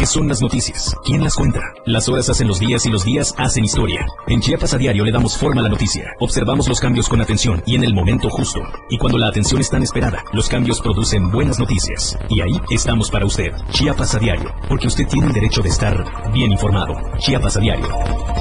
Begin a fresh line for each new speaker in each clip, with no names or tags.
¿Qué son las noticias? ¿Quién las cuenta? Las horas hacen los días y los días hacen historia. En Chiapas a diario le damos forma a la noticia. Observamos los cambios con atención y en el momento justo. Y cuando la atención es tan esperada, los cambios producen buenas noticias. Y ahí estamos para usted. Chiapas a diario, porque usted tiene el derecho de estar bien informado. Chiapas a diario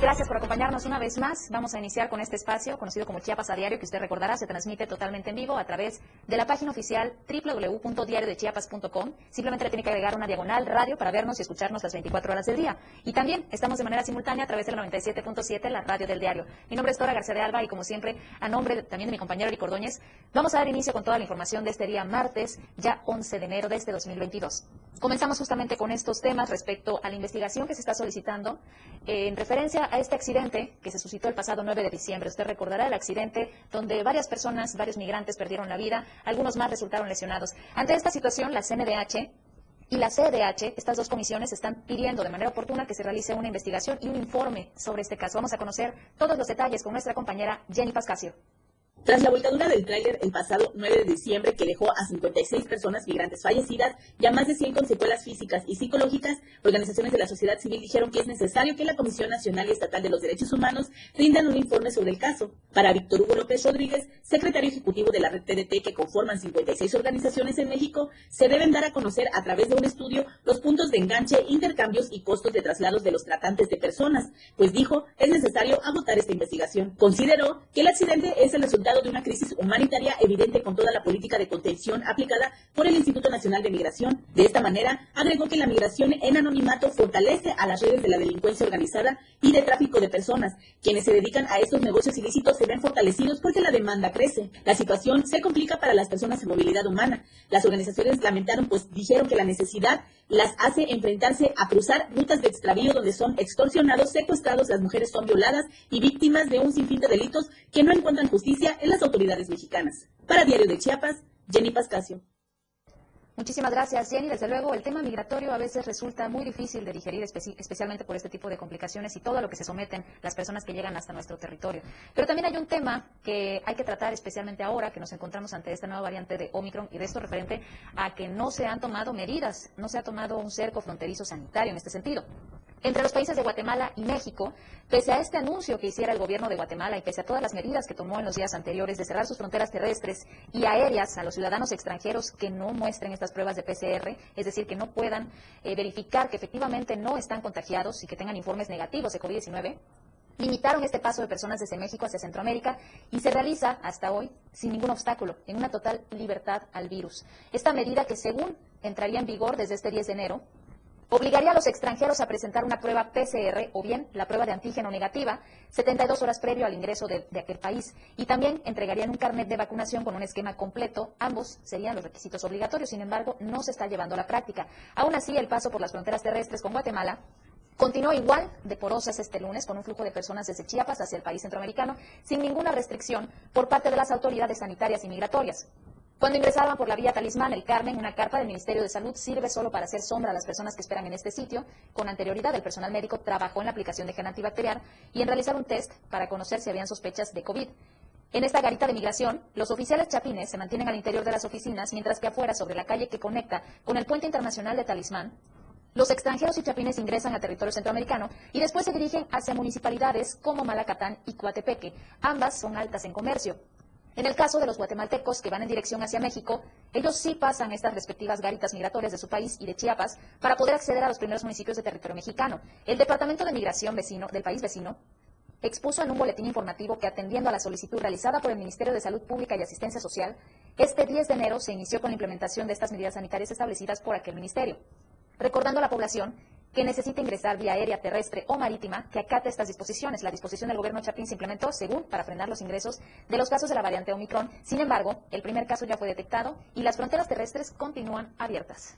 gracias por acompañarnos una vez más. Vamos a iniciar con este espacio conocido como Chiapas a Diario, que usted recordará se transmite totalmente en vivo a través de la página oficial www.diariodechiapas.com. Simplemente le tiene que agregar una diagonal radio para vernos y escucharnos las 24 horas del día. Y también estamos de manera simultánea a través del 97.7, la radio del diario. Mi nombre es Dora García de Alba y como siempre, a nombre también de mi compañero Eric Ordóñez, vamos a dar inicio con toda la información de este día martes, ya 11 de enero de este 2022. Comenzamos justamente con estos temas respecto a la investigación que se está solicitando en referencia a este accidente que se suscitó el pasado 9 de diciembre. Usted recordará el accidente donde varias personas, varios migrantes perdieron la vida, algunos más resultaron lesionados. Ante esta situación, la CNDH y la CDH, estas dos comisiones, están pidiendo de manera oportuna que se realice una investigación y un informe sobre este caso. Vamos a conocer todos los detalles con nuestra compañera Jenny Pascasio.
Tras la voltadura del tráiler el pasado 9 de diciembre que dejó a 56 personas migrantes fallecidas y a más de 100 con secuelas físicas y psicológicas, organizaciones de la sociedad civil dijeron que es necesario que la Comisión Nacional y Estatal de los Derechos Humanos rindan un informe sobre el caso. Para Víctor Hugo López Rodríguez, secretario ejecutivo de la red TDT que conforman 56 organizaciones en México, se deben dar a conocer a través de un estudio los puntos de enganche, intercambios y costos de traslados de los tratantes de personas, pues dijo es necesario agotar esta investigación. Consideró que el accidente es el resultado de una crisis humanitaria evidente con toda la política de contención aplicada por el Instituto Nacional de Migración. De esta manera, agregó que la migración en anonimato fortalece a las redes de la delincuencia organizada y de tráfico de personas. Quienes se dedican a estos negocios ilícitos se ven fortalecidos porque la demanda crece. La situación se complica para las personas en movilidad humana. Las organizaciones lamentaron, pues dijeron que la necesidad las hace enfrentarse a cruzar rutas de extravío donde son extorsionados, secuestrados, las mujeres son violadas y víctimas de un sinfín de delitos que no encuentran justicia en las autoridades mexicanas. Para Diario de Chiapas, Jenny Pascasio.
Muchísimas gracias, Jenny. Desde luego, el tema migratorio a veces resulta muy difícil de digerir, especialmente por este tipo de complicaciones y todo lo que se someten las personas que llegan hasta nuestro territorio. Pero también hay un tema que hay que tratar especialmente ahora que nos encontramos ante esta nueva variante de Omicron y de esto referente a que no se han tomado medidas, no se ha tomado un cerco fronterizo sanitario en este sentido. Entre los países de Guatemala y México, pese a este anuncio que hiciera el gobierno de Guatemala y pese a todas las medidas que tomó en los días anteriores de cerrar sus fronteras terrestres y aéreas a los ciudadanos extranjeros que no muestren estas pruebas de PCR, es decir, que no puedan eh, verificar que efectivamente no están contagiados y que tengan informes negativos de COVID-19, limitaron este paso de personas desde México hacia Centroamérica y se realiza hasta hoy sin ningún obstáculo, en una total libertad al virus. Esta medida que según entraría en vigor desde este 10 de enero, obligaría a los extranjeros a presentar una prueba PCR o bien la prueba de antígeno negativa 72 horas previo al ingreso de, aquel país y también entregarían un carnet de vacunación con un esquema completo. Ambos serían los requisitos obligatorios, sin embargo, no se está llevando a la práctica. Aún así, el paso por las fronteras terrestres con Guatemala Continuó igual de porosas este lunes con un flujo de personas desde Chiapas hacia el país centroamericano sin ninguna restricción por parte de las autoridades sanitarias y migratorias. Cuando ingresaban por la vía Talismán, el Carmen, una carpa del Ministerio de Salud sirve solo para hacer sombra a las personas que esperan en este sitio. Con anterioridad, el personal médico trabajó en la aplicación de gen antibacterial y en realizar un test para conocer si habían sospechas de COVID. En esta garita de migración, los oficiales chapines se mantienen al interior de las oficinas, mientras que afuera, sobre la calle que conecta con el puente internacional de Talismán, los extranjeros y chapines ingresan a territorio centroamericano y después se dirigen hacia municipalidades como Malacatán y Coatepeque. Ambas son altas en comercio. En el caso de los guatemaltecos que van en dirección hacia México, ellos sí pasan estas respectivas garitas migratorias de su país y de Chiapas para poder acceder a los primeros municipios de territorio mexicano. El Departamento de Migración vecino del país vecino expuso en un boletín informativo que atendiendo a la solicitud realizada por el Ministerio de Salud Pública y Asistencia Social, este 10 de enero se inició con la implementación de estas medidas sanitarias establecidas por aquel ministerio. Recordando a la población que necesita ingresar vía aérea, terrestre o marítima que acate estas disposiciones. La disposición del gobierno Chapín se implementó según para frenar los ingresos de los casos de la variante Omicron. Sin embargo, el primer caso ya fue detectado y las fronteras terrestres continúan abiertas.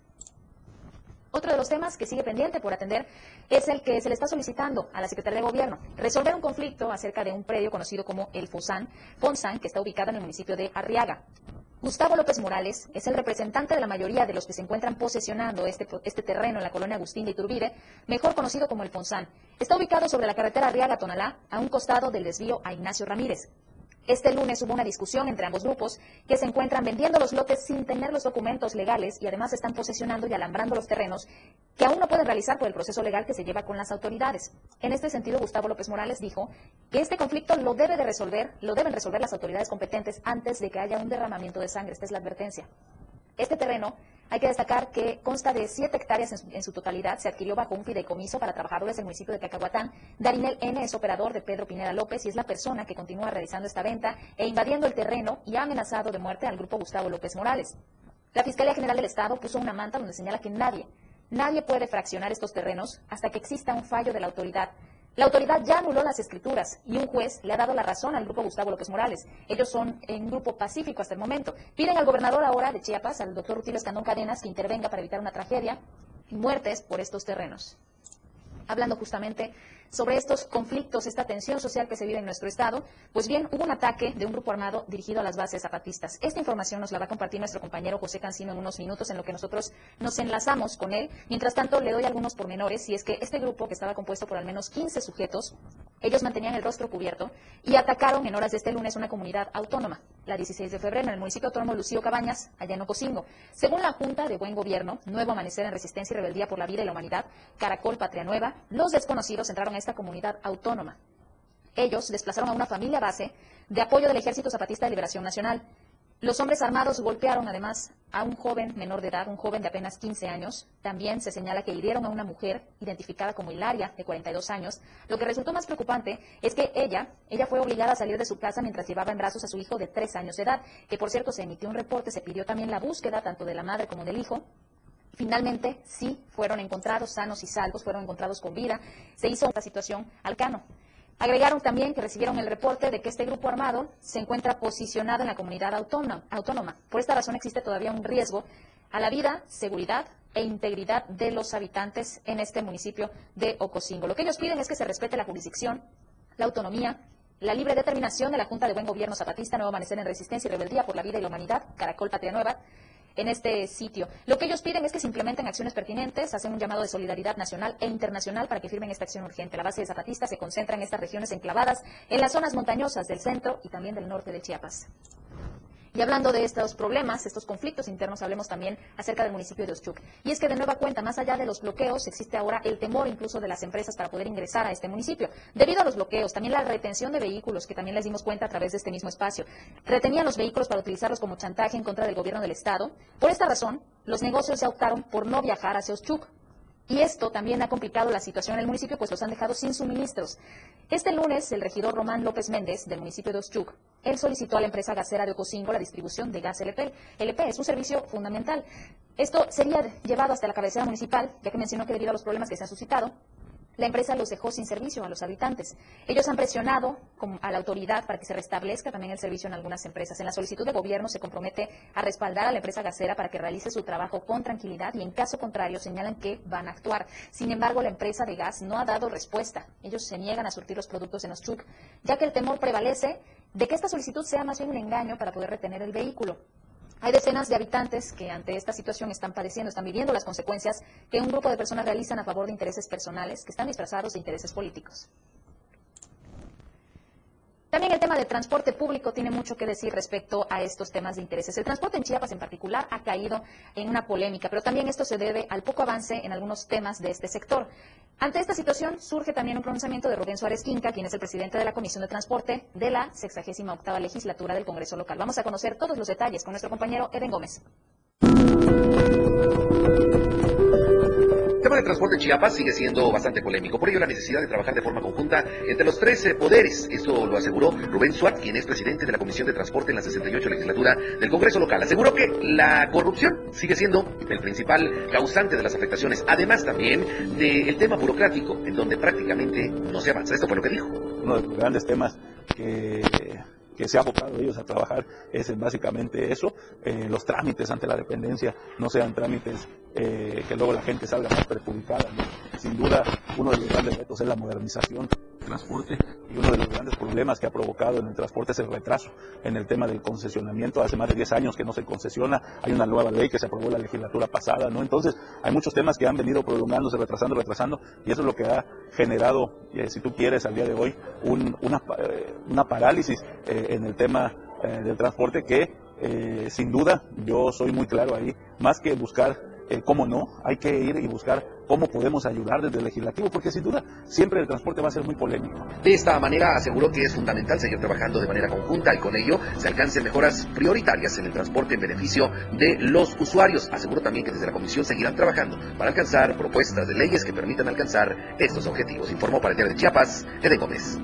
Otro de los temas que sigue pendiente por atender es el que se le está solicitando a la Secretaría de Gobierno, resolver un conflicto acerca de un predio conocido como el Fosan, Fonsan, que está ubicado en el municipio de Arriaga. Gustavo López Morales es el representante de la mayoría de los que se encuentran posesionando este, este terreno en la colonia Agustín de Iturbide, mejor conocido como el Fonsan. Está ubicado sobre la carretera Arriaga-Tonalá, a un costado del desvío a Ignacio Ramírez. Este lunes hubo una discusión entre ambos grupos que se encuentran vendiendo los lotes sin tener los documentos legales y además están posesionando y alambrando los terrenos que aún no pueden realizar por el proceso legal que se lleva con las autoridades. En este sentido, Gustavo López Morales dijo que este conflicto lo debe de resolver, lo deben resolver las autoridades competentes antes de que haya un derramamiento de sangre. Esta es la advertencia. Este terreno, hay que destacar que consta de 7 hectáreas en su, totalidad, se adquirió bajo un fideicomiso para trabajadores del municipio de Cacahuatán. Darinel N. es operador de Pedro Pineda López y es la persona que continúa realizando esta venta e invadiendo el terreno y ha amenazado de muerte al grupo Gustavo López Morales. La Fiscalía General del Estado puso una manta donde señala que nadie, nadie puede fraccionar estos terrenos hasta que exista un fallo de la autoridad la autoridad ya anuló las escrituras y un juez le ha dado la razón al grupo Gustavo López Morales. Ellos son en grupo pacífico hasta el momento. Piden al gobernador ahora de Chiapas, al doctor Rutilio Escandón Cadenas, que intervenga para evitar una tragedia y muertes por estos terrenos. Hablando justamente sobre estos conflictos, esta tensión social que se vive en nuestro Estado, pues bien, hubo un ataque de un grupo armado dirigido a las bases zapatistas. Esta información nos la va a compartir nuestro compañero José Cancino en unos minutos, en lo que nosotros nos enlazamos con él. Mientras tanto, le doy algunos pormenores, y es que este grupo, que estaba compuesto por al menos 15 sujetos, ellos mantenían el rostro cubierto y atacaron en horas de este lunes una comunidad autónoma, la 16 de febrero, en el municipio autónomo Lucío Cabañas, allá en Ocosingo. Según la Junta de Buen Gobierno, Nuevo Amanecer en Resistencia y Rebeldía por la Vida y la Humanidad, Caracol Patria Nueva, los desconocidos entraron esta comunidad autónoma. Ellos desplazaron a una familia base de apoyo del Ejército Zapatista de Liberación Nacional. Los hombres armados golpearon además a un joven menor de edad, un joven de apenas 15 años. También se señala que hirieron a una mujer identificada como Hilaria, de 42 años. Lo que resultó más preocupante es que ella, ella fue obligada a salir de su casa mientras llevaba en brazos a su hijo de 3 años de edad, que por cierto se emitió un reporte, se pidió también la búsqueda tanto de la madre como del hijo. Finalmente, sí, fueron encontrados sanos y salvos, fueron encontrados con vida. Se hizo una situación al cano. Agregaron también que recibieron el reporte de que este grupo armado se encuentra posicionado en la comunidad autónoma. Por esta razón existe todavía un riesgo a la vida, seguridad e integridad de los habitantes en este municipio de Ocosingo. Lo que ellos piden es que se respete la jurisdicción, la autonomía, la libre determinación de la Junta de Buen Gobierno Zapatista, Nuevo Amanecer en Resistencia y Rebeldía por la Vida y la Humanidad, Caracol Patria Nueva, en este sitio. Lo que ellos piden es que se implementen acciones pertinentes, hacen un llamado de solidaridad nacional e internacional para que firmen esta acción urgente. La base de zapatistas se concentra en estas regiones enclavadas en las zonas montañosas del centro y también del norte de Chiapas. Y hablando de estos problemas, estos conflictos internos, hablemos también acerca del municipio de Oshchuk. Y es que de nueva cuenta, más allá de los bloqueos, existe ahora el temor incluso de las empresas para poder ingresar a este municipio. Debido a los bloqueos, también la retención de vehículos, que también les dimos cuenta a través de este mismo espacio. Retenían los vehículos para utilizarlos como chantaje en contra del gobierno del Estado. Por esta razón, los negocios ya optaron por no viajar hacia Oshchuk. Y esto también ha complicado la situación en el municipio, pues los han dejado sin suministros. Este lunes, el regidor Román López Méndez, del municipio de Oshchuk, él solicitó a la empresa gasera de Ocosingo la distribución de gas LP. LP es un servicio fundamental. Esto sería llevado hasta la cabecera municipal, ya que mencionó que debido a los problemas que se han suscitado, la empresa los dejó sin servicio a los habitantes. Ellos han presionado a la autoridad para que se restablezca también el servicio en algunas empresas. En la solicitud de gobierno se compromete a respaldar a la empresa gasera para que realice su trabajo con tranquilidad y en caso contrario señalan que van a actuar. Sin embargo, la empresa de gas no ha dado respuesta. Ellos se niegan a surtir los productos en Oshchuk, ya que el temor prevalece de que esta solicitud sea más bien un engaño para poder retener el vehículo. Hay decenas de habitantes que ante esta situación están padeciendo, están viviendo las consecuencias que un grupo de personas realizan a favor de intereses personales que están disfrazados de intereses políticos. También el tema del transporte público tiene mucho que decir respecto a estos temas de intereses. El transporte en Chiapas en particular ha caído en una polémica, pero también esto se debe al poco avance en algunos temas de este sector. Ante esta situación surge también un pronunciamiento de Rubén Suárez Quinca, quien es el presidente de la Comisión de Transporte de la 68 legislatura del Congreso local. Vamos a conocer todos los detalles con nuestro compañero Eden Gómez.
El tema del transporte en Chiapas sigue siendo bastante polémico, por ello la necesidad de trabajar de forma conjunta entre los tres poderes. Esto lo aseguró Rubén Suárez, quien es presidente de la Comisión de Transporte en la 68 legislatura del Congreso local. Aseguró que la corrupción sigue siendo el principal causante de las afectaciones, además también del tema burocrático, en donde prácticamente no se avanza. Esto fue lo que dijo.
Uno de los grandes temas que que se ha abocado ellos a trabajar es básicamente eso, eh, los trámites ante la dependencia no sean trámites eh, que luego la gente salga más perjudicada. Sin duda, uno de los grandes retos es la modernización transporte y uno de los grandes problemas que ha provocado en el transporte es el retraso en el tema del concesionamiento. Hace más de 10 años que no se concesiona, hay una nueva ley que se aprobó la legislatura pasada, ¿no? Entonces, hay muchos temas que han venido prolongándose, retrasando, retrasando, y eso es lo que ha generado, eh, si tú quieres, al día de hoy, una, eh, una parálisis eh, en el tema del transporte que, sin duda, yo soy muy claro ahí, más que buscar cómo no, hay que ir y buscar cómo podemos ayudar desde el legislativo, porque sin duda siempre el transporte va a ser muy polémico.
De esta manera aseguró que es fundamental seguir trabajando de manera conjunta y con ello se alcancen mejoras prioritarias en el transporte en beneficio de los usuarios. Aseguró también que desde la comisión seguirán trabajando para alcanzar propuestas de leyes que permitan alcanzar estos objetivos. Informó para el Diario de Chiapas, Eden Gómez.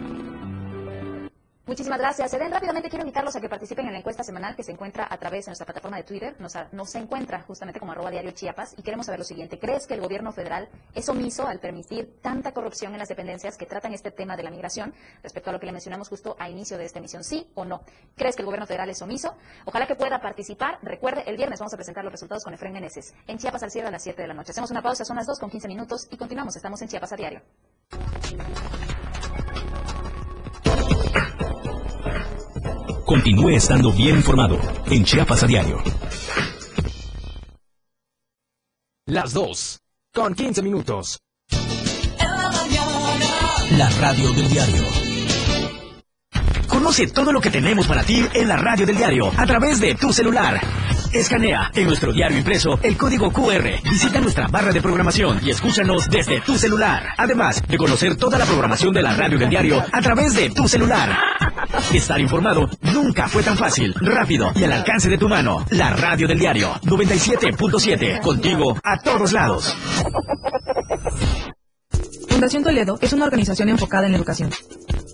Muchísimas gracias. Eden, rápidamente quiero invitarlos a que participen en la encuesta semanal que se encuentra a través de nuestra plataforma de Twitter. Nos, nos se encuentra justamente como arroba diario Chiapas y queremos saber lo siguiente. ¿Crees que el gobierno federal es omiso al permitir tanta corrupción en las dependencias que tratan este tema de la migración respecto a lo que le mencionamos justo a inicio de esta emisión? ¿Sí o no? ¿Crees que el gobierno federal es omiso? Ojalá que pueda participar. Recuerde, el viernes vamos a presentar los resultados con Efraín Meneses en Chiapas al cierre a las 7 de la noche. Hacemos una pausa, son las 2 con 15 minutos y continuamos. Estamos en Chiapas a diario.
Continúe estando bien informado en Chiapas a diario.
Las 2 con 15 minutos.
La radio del diario. Conoce todo lo que tenemos para ti en la radio del diario a través de tu celular. Escanea en nuestro diario impreso el código QR. Visita nuestra barra de programación y escúchanos desde tu celular. Además de conocer toda la programación de la radio del diario a través de tu celular. Estar informado nunca fue tan fácil, rápido y al alcance de tu mano. La radio del diario 97.7. Contigo a todos lados.
Fundación Toledo es una organización enfocada en la educación.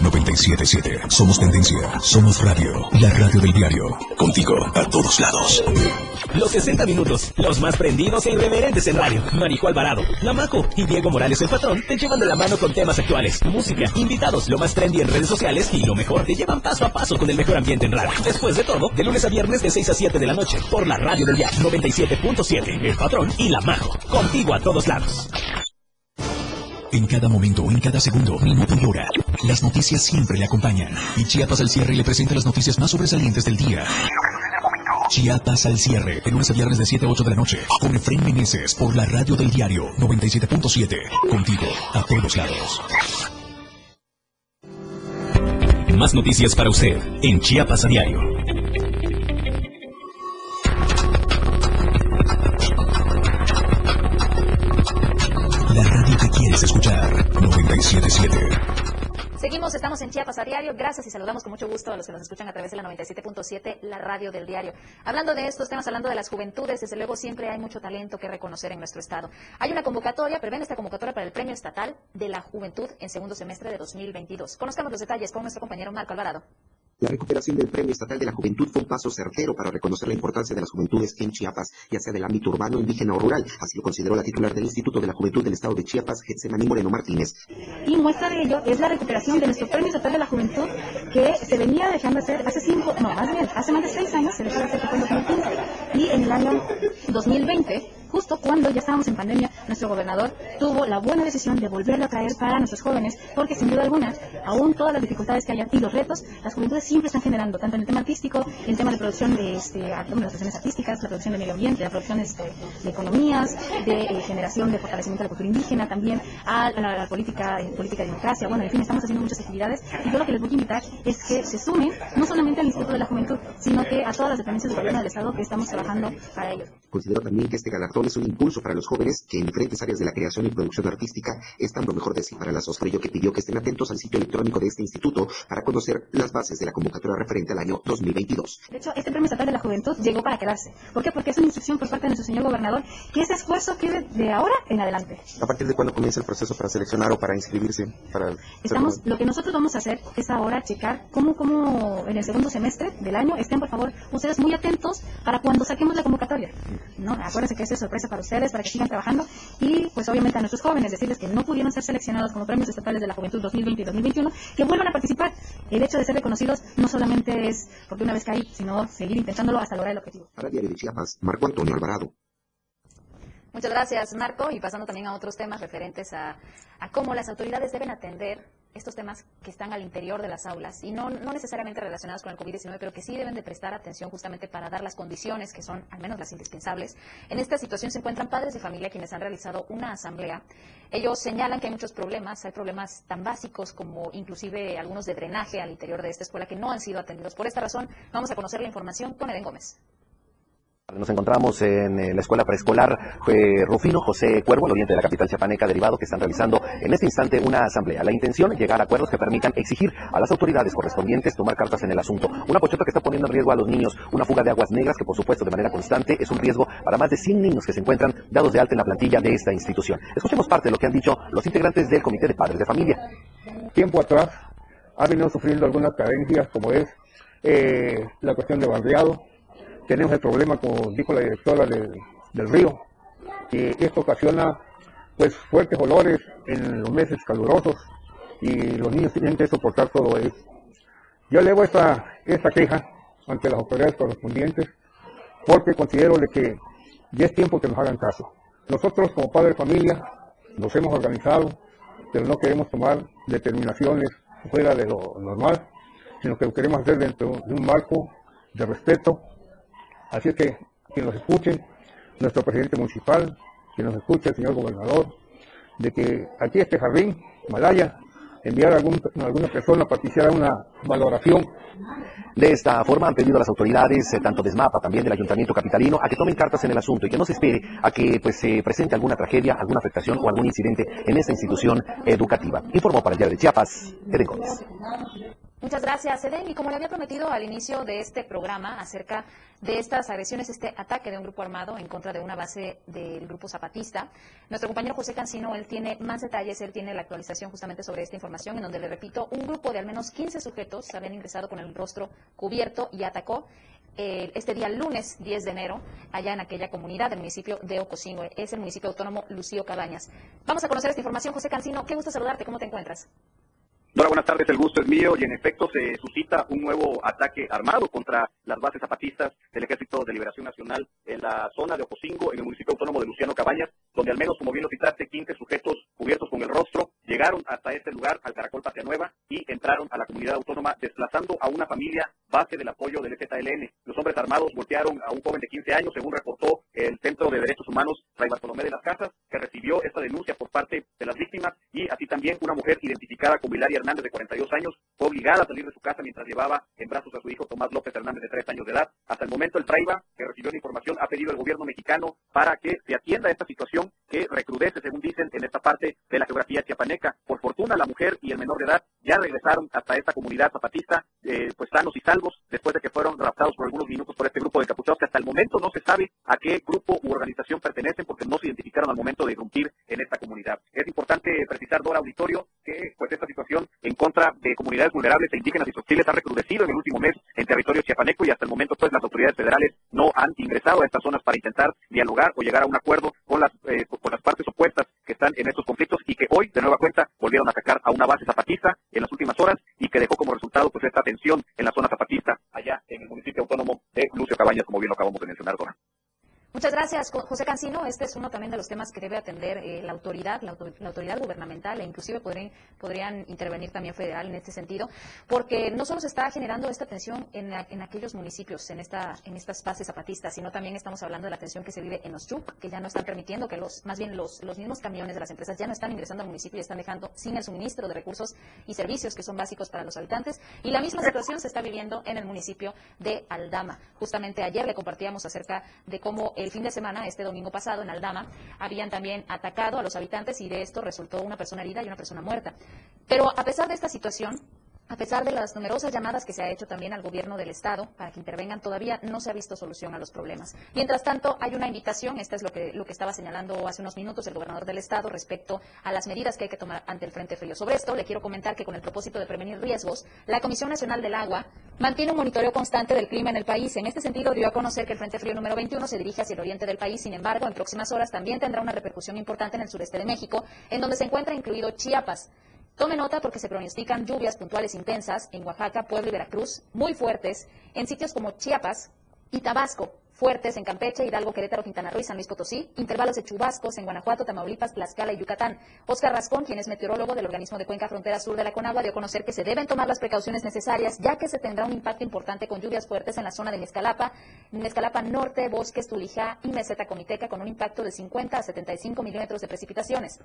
977. Somos tendencia. Somos radio. La radio del diario. Contigo a todos lados.
Los 60 minutos. Los más prendidos e irreverentes en radio. Marijo Alvarado, Lamaco y Diego Morales el patrón te llevan de la mano con temas actuales, música, invitados, lo más trendy en redes sociales y lo mejor te llevan paso a paso con el mejor ambiente en radio. Después de todo, de lunes a viernes de 6 a 7 de la noche por la radio del diario 97.7. El patrón y Lamaco. Contigo a todos lados.
En cada momento, en cada segundo, minuto y hora, las noticias siempre le acompañan. Y Chiapas al cierre le presenta las noticias más sobresalientes del día. Chiapas al cierre, de lunes a viernes de 7 a 8 de la noche, con Efraín Meneses por la radio del diario 97.7. Contigo, a todos lados. Más noticias para usted en Chiapas a diario. 977.
Seguimos, estamos en Chiapas a diario. Gracias y saludamos con mucho gusto a los que nos escuchan a través de la 97.7, la radio del diario. Hablando de estos temas, hablando de las juventudes, desde luego siempre hay mucho talento que reconocer en nuestro estado. Hay una convocatoria, prevé esta convocatoria para el Premio Estatal de la Juventud en segundo semestre de 2022. Conozcamos los detalles con nuestro compañero Marco Alvarado.
La recuperación del Premio Estatal de la Juventud fue un paso certero para reconocer la importancia de las juventudes en Chiapas, ya sea del ámbito urbano, indígena o rural. Así lo consideró la titular del Instituto de la Juventud del Estado de Chiapas, Getsemaní Moreno Martínez.
Y muestra de ello es la recuperación de nuestro Premio Estatal de la Juventud que se venía dejando hacer hace cinco, no, más bien, hace más de seis años, se dejó de hacer en 2015. Y en el año 2020 justo cuando ya estábamos en pandemia, nuestro gobernador tuvo la buena decisión de volverlo a traer para nuestros jóvenes, porque sin duda alguna, aún todas las dificultades que haya y los retos, las juventudes siempre están generando, tanto en el tema artístico, en el tema de producción de, este, las producciones artísticas, la producción de medio ambiente, la producción este, de economías, de eh, generación de fortalecimiento de la cultura indígena, también a la, política, eh, política de democracia, bueno, en fin, estamos haciendo muchas actividades y yo lo que les voy a invitar es que se sumen no solamente al Instituto de la Juventud, sino que a todas las dependencias del gobierno del Estado que estamos trabajando para ellos.
Considero también que este galardón gobernador es un impulso para los jóvenes que en diferentes áreas de la creación y producción artística están lo mejor de sí para la SOS. Por ello que pidió que estén atentos al sitio electrónico de este instituto para conocer las bases de la convocatoria referente al año 2022.
De hecho, este Premio Estatal de la Juventud llegó para quedarse. ¿Por qué? Porque es una instrucción por parte de nuestro señor gobernador que ese esfuerzo quede de ahora en adelante.
¿A partir de cuándo comienza el proceso para seleccionar o para inscribirse? Para
Estamos, lo que nosotros vamos a hacer es ahora checar cómo, cómo en el segundo semestre del año estén, por favor, ustedes muy atentos para cuando saquemos la convocatoria. ¿no? Acuérdense que es sorpresa para ustedes, para que sigan trabajando y, pues, obviamente a nuestros jóvenes decirles que no pudieron ser seleccionados como premios estatales de la juventud 2020 y 2021, que vuelvan a participar. El hecho de ser reconocidos no solamente es porque una vez caí, sino seguir intentándolo hasta lograr el objetivo.
Para Diario de Chiapas, Marco Antonio Alvarado.
Muchas gracias, Marco. Y pasando también a otros temas referentes a, a cómo las autoridades deben atender estos temas que están al interior de las aulas y no, no necesariamente relacionados con el COVID-19, pero que sí deben de prestar atención justamente para dar las condiciones que son al menos las indispensables. En esta situación se encuentran padres de familia quienes han realizado una asamblea. Ellos señalan que hay muchos problemas, hay problemas tan básicos como inclusive algunos de drenaje al interior de esta escuela que no han sido atendidos. Por esta razón, vamos a conocer la información con Eden Gómez.
Nos encontramos en eh, la escuela preescolar Rufino José Cuervo, al oriente de la capital chiapaneca, derivado que están realizando en este instante una asamblea. La intención es llegar a acuerdos que permitan exigir a las autoridades correspondientes tomar cartas en el asunto. Una pochota que está poniendo en riesgo a los niños, una fuga de aguas negras que por supuesto de manera constante es un riesgo para más de 100 niños que se encuentran dados de alta en la plantilla de esta institución. Escuchemos parte de lo que han dicho los integrantes del Comité de Padres de Familia.
Tiempo atrás ha venido sufriendo algunas carencias como es eh, la cuestión de barriado, tenemos el problema, como dijo la directora del, río, que esto ocasiona pues fuertes olores en los meses calurosos y los niños tienen que soportar todo eso. Yo elevo esta, esta queja ante las autoridades correspondientes porque considero de que ya es tiempo que nos hagan caso. Nosotros como padres de familia nos hemos organizado, pero no queremos tomar determinaciones fuera de lo normal, sino que lo queremos hacer dentro de un marco de respeto Así es que que nos escuchen, nuestro presidente municipal, que nos escuche el señor gobernador, de que aquí este jardín, Malaya, enviar a, algún, alguna persona para que hiciera una valoración.
De esta forma han pedido a las autoridades, eh, tanto de SMAPA, también del Ayuntamiento Capitalino, a que tomen cartas en el asunto y que no se espere a que pues, se presente alguna tragedia, alguna afectación o algún incidente en esta institución educativa. Informó para el Diario de Chiapas, Eden Gómez.
Muchas gracias, Eden. Y como le había prometido al inicio de este programa acerca de estas agresiones, este ataque de un grupo armado en contra de una base del grupo zapatista, nuestro compañero José Cancino, él tiene más detalles, él tiene la actualización justamente sobre esta información, en donde le repito, un grupo de al menos 15 sujetos habían ingresado con el rostro cubierto y atacó eh, este día lunes 10 de enero allá en aquella comunidad del municipio de Ocosingo, es el municipio autónomo Lucío Cabañas. Vamos a conocer esta información, José Cancino, qué gusto saludarte, ¿cómo te encuentras?
Hola, buenas tardes. El gusto es mío y en efecto se suscita un nuevo ataque armado contra las bases zapatistas del Ejército de Liberación Nacional en la zona de Ocosingo, en el municipio autónomo de Luciano Cabañas, donde al menos, como bien lo citaste, 15 sujetos cubiertos con el rostro llegaron hasta este lugar, al Caracol Patria Nueva, y entraron a la comunidad autónoma desplazando a una familia base del apoyo del EZLN. Los hombres armados golpearon a un joven de 15 años, según reportó el Centro de Derechos Humanos Fray Bartolomé de las Casas, que recibió esta denuncia por parte de las víctimas, y así también una mujer identificada como Hilaria Hernández, de 42 años, fue obligada a salir de su casa mientras llevaba en brazos a su hijo Tomás López Hernández, de 3 años de edad. Hasta el momento, el Traiba, que recibió la información, ha pedido al gobierno mexicano para que se atienda a esta situación que recrudece, según dicen, en esta parte de la geografía chiapaneca. Por fortuna, la mujer y el menor de edad ya regresaron hasta esta comunidad zapatista, eh, pues sanos y salvos, después de que fueron raptados por algunos minutos por este grupo de capuchados, que hasta el momento no se sabe a qué grupo u organización pertenecen, porque no se identificaron al momento de irrumpir en esta comunidad. Es importante precisar, Dora Auditorio, que pues esta situación en contra de comunidades vulnerables e indígenas y hostiles ha recrudecido en el último mes en territorio chiapaneco y hasta el momento pues las autoridades federales no han ingresado a estas zonas para intentar dialogar o llegar a un acuerdo con las, eh, con las partes opuestas que están en estos conflictos y que hoy de nueva cuenta volvieron a atacar a una base zapatista en las últimas horas y que dejó como resultado pues esta tensión en la zona zapatista allá en el municipio autónomo de Lucio Cabañas, como bien lo acabamos de mencionar, Dora.
Muchas gracias, José Cancino. Este es uno también de los temas que debe atender eh, la autoridad, la, autor la, autoridad gubernamental e inclusive podrían, intervenir también federal en este sentido, porque no solo se está generando esta tensión en, aquellos municipios, en, esta, en estas bases zapatistas, sino también estamos hablando de la tensión que se vive en los CHUP, que ya no están permitiendo que los, más bien los, los mismos camiones de las empresas ya no están ingresando al municipio y están dejando sin el suministro de recursos y servicios que son básicos para los habitantes. Y la misma situación se está viviendo en el municipio de Aldama. Justamente ayer le compartíamos acerca de cómo el fin de semana, este domingo pasado, en Aldama, habían también atacado a los habitantes y de esto resultó una persona herida y una persona muerta. Pero a pesar de esta situación, a pesar de las numerosas llamadas que se ha hecho también al gobierno del Estado para que intervengan, todavía no se ha visto solución a los problemas. Mientras tanto, hay una invitación, esta es lo que, lo que estaba señalando hace unos minutos el gobernador del Estado respecto a las medidas que hay que tomar ante el Frente Frío. Sobre esto, le quiero comentar que con el propósito de prevenir riesgos, la Comisión Nacional del Agua mantiene un monitoreo constante del clima en el país. En este sentido, dio a conocer que el Frente Frío número 21 se dirige hacia el oriente del país. Sin embargo, en próximas horas también tendrá una repercusión importante en el sureste de México, en donde se encuentra incluido Chiapas. Tome nota porque se pronostican lluvias puntuales intensas en Oaxaca, Puebla y Veracruz, muy fuertes, en sitios como Chiapas y Tabasco, fuertes en Campeche, Hidalgo, Querétaro, Quintana Roo y San Luis Potosí, intervalos de chubascos en Guanajuato, Tamaulipas, Tlaxcala y Yucatán. Oscar Rascón, quien es meteorólogo del organismo de Cuenca Frontera Sur de la Conagua, dio a conocer que se deben tomar las precauciones necesarias, ya que se tendrá un impacto importante con lluvias fuertes en la zona de Mezcalapa, Mezcalapa Norte, Bosques, Tulijá y Meseta Comiteca, con un impacto de 50 a 75 milímetros de precipitaciones.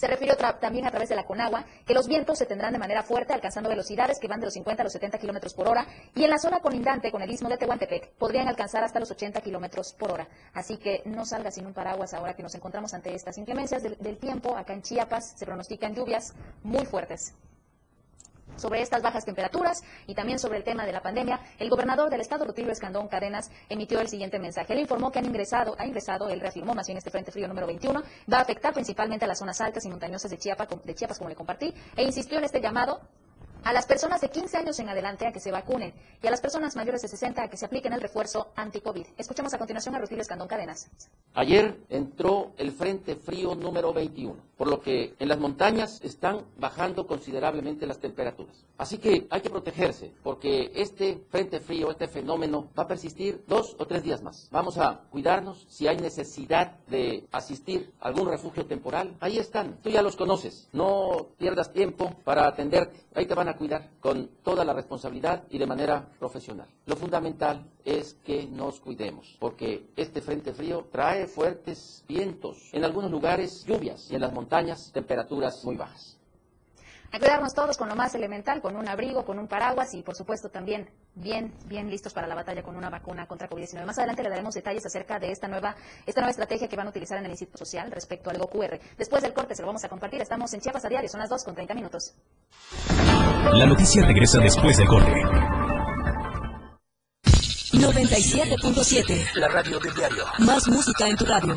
Se refirió también a través de la Conagua que los vientos se tendrán de manera fuerte, alcanzando velocidades que van de los 50 a los 70 kilómetros por hora, y en la zona colindante con el istmo de Tehuantepec podrían alcanzar hasta los 80 kilómetros por hora. Así que no salga sin un paraguas ahora que nos encontramos ante estas inclemencias del, del tiempo. Acá en Chiapas se pronostican lluvias muy fuertes sobre estas bajas temperaturas y también sobre el tema de la pandemia, el gobernador del estado, Rutilio Escandón Cadenas, emitió el siguiente mensaje. Él informó que han ingresado, ha ingresado, él reafirmó más bien este frente frío número 21, va a afectar principalmente a las zonas altas y montañosas de Chiapas, de Chiapas como le compartí, e insistió en este llamado a las personas de 15 años en adelante a que se vacunen y a las personas mayores de 60 a que se apliquen el refuerzo anti-COVID. Escuchamos a continuación a Rutilio Escandón Cadenas.
Ayer entró el Frente Frío número 21, por lo que en las montañas están bajando considerablemente las temperaturas. Así que hay que protegerse, porque este Frente Frío, este fenómeno, va a persistir dos o tres días más. Vamos a cuidarnos. Si hay necesidad de asistir a algún refugio temporal, ahí están. Tú ya los conoces. No pierdas tiempo para atenderte. Ahí te van a cuidar con toda la responsabilidad y de manera profesional. Lo fundamental es que nos cuidemos, porque este frente frío trae fuertes vientos, en algunos lugares lluvias y en las montañas temperaturas muy bajas.
A cuidarnos todos con lo más elemental, con un abrigo, con un paraguas y por supuesto también bien, bien listos para la batalla con una vacuna contra COVID-19. Más adelante le daremos detalles acerca de esta nueva, esta nueva estrategia que van a utilizar en el Instituto Social respecto al QR. Después del corte se lo vamos a compartir. Estamos en Chiapas a diario, son las 2 con 30 minutos.
La noticia regresa después del corte.
97.7
La radio del diario.
Más música en tu radio.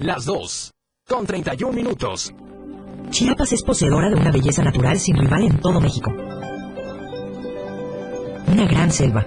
Las 2 con 31 minutos.
Chiapas es poseedora de una belleza natural sin rival en todo México. Una gran selva,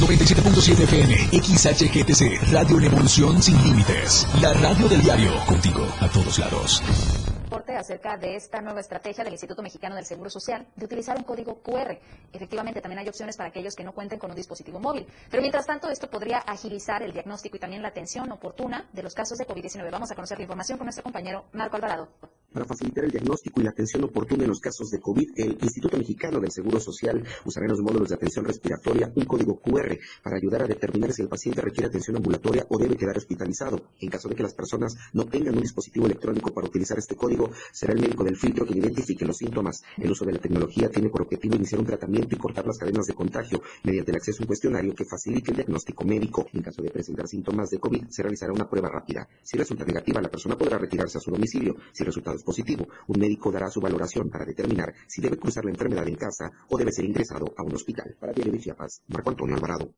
97.7 FM, XHGTC, Radio Revolución Sin Límites. La radio del diario, contigo a todos lados.
Reporte acerca de esta nueva estrategia del Instituto Mexicano del Seguro Social de utilizar un código QR. Efectivamente, también hay opciones para aquellos que no cuenten con un dispositivo móvil. Pero mientras tanto, esto podría agilizar el diagnóstico y también la atención oportuna de los casos de COVID-19. Vamos a conocer la información con nuestro compañero Marco Alvarado.
Para facilitar el diagnóstico y la atención oportuna en los casos de COVID, el Instituto Mexicano del Seguro Social usará en los módulos de atención respiratoria un código QR para ayudar a determinar si el paciente requiere atención ambulatoria o debe quedar hospitalizado. En caso de que las personas no tengan un dispositivo electrónico para utilizar este código, será el médico del filtro quien identifique los síntomas. El uso de la tecnología tiene por objetivo iniciar un tratamiento y cortar las cadenas de contagio mediante el acceso a un cuestionario que facilite el diagnóstico médico. En caso de presentar síntomas de COVID, se realizará una prueba rápida. Si resulta negativa, la persona podrá retirarse a su domicilio. Si el resultado es positivo, un médico dará su valoración para determinar si debe cruzar la enfermedad en casa o debe ser ingresado a un hospital. Para Diario de Chiapas, Marco Antonio Alvarado.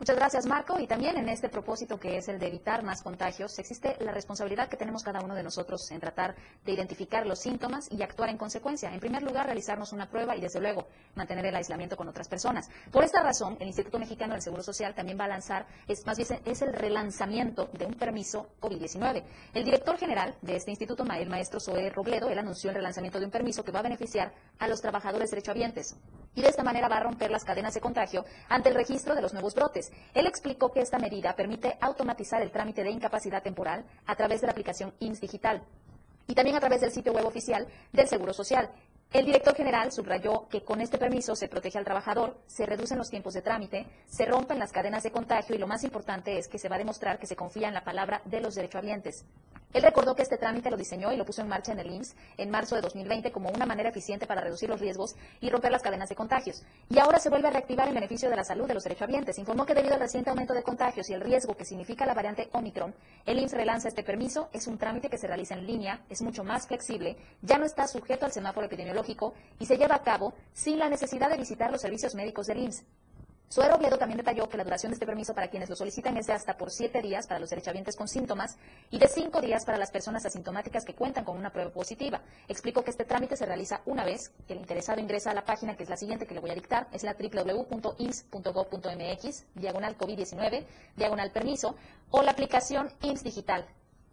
Muchas gracias, Marco. Y también en este propósito que es el de evitar más contagios, existe la responsabilidad que tenemos cada uno de nosotros en tratar de identificar los síntomas y actuar en consecuencia. En primer lugar, realizarnos una prueba y, desde luego, mantener el aislamiento con otras personas. Por esta razón, el Instituto Mexicano del Seguro Social también va a lanzar, es más bien es el relanzamiento de un permiso COVID-19. El director general de este instituto, el maestro Zoe Robledo, él anunció el relanzamiento de un permiso que va a beneficiar a los trabajadores derechohabientes y de esta manera va a romper las cadenas de contagio ante el registro de los nuevos brotes. Él explicó que esta medida permite automatizar el trámite de incapacidad temporal a través de la aplicación IMSS Digital y también a través del sitio web oficial del Seguro Social. El director general subrayó que con este permiso se protege al trabajador, se reducen los tiempos de trámite, se rompen las cadenas de contagio y lo más importante es que se va a demostrar que se confía en la palabra de los derechohabientes. Él recordó que este trámite lo diseñó y lo puso en marcha en el IMSS en marzo de 2020 como una manera eficiente para reducir los riesgos y romper las cadenas de contagios. Y ahora se vuelve a reactivar en beneficio de la salud de los derechohabientes. Informó que debido al reciente aumento de contagios y el riesgo que significa la variante Omicron, el IMSS relanza este permiso. Es un trámite que se realiza en línea, es mucho más flexible, ya no está sujeto al semáforo epidemiológico y se lleva a cabo sin la necesidad de visitar los servicios médicos del IMSS. Suero Obledo también detalló que la duración de este permiso para quienes lo solicitan es de hasta por siete días para los derechohabientes con síntomas y de cinco días para las personas asintomáticas que cuentan con una prueba positiva. Explicó que este trámite se realiza una vez que el interesado ingresa a la página que es la siguiente que le voy a dictar, es la www.ims.gov.mx, diagonal COVID-19, diagonal permiso, o la aplicación IMSS Digital.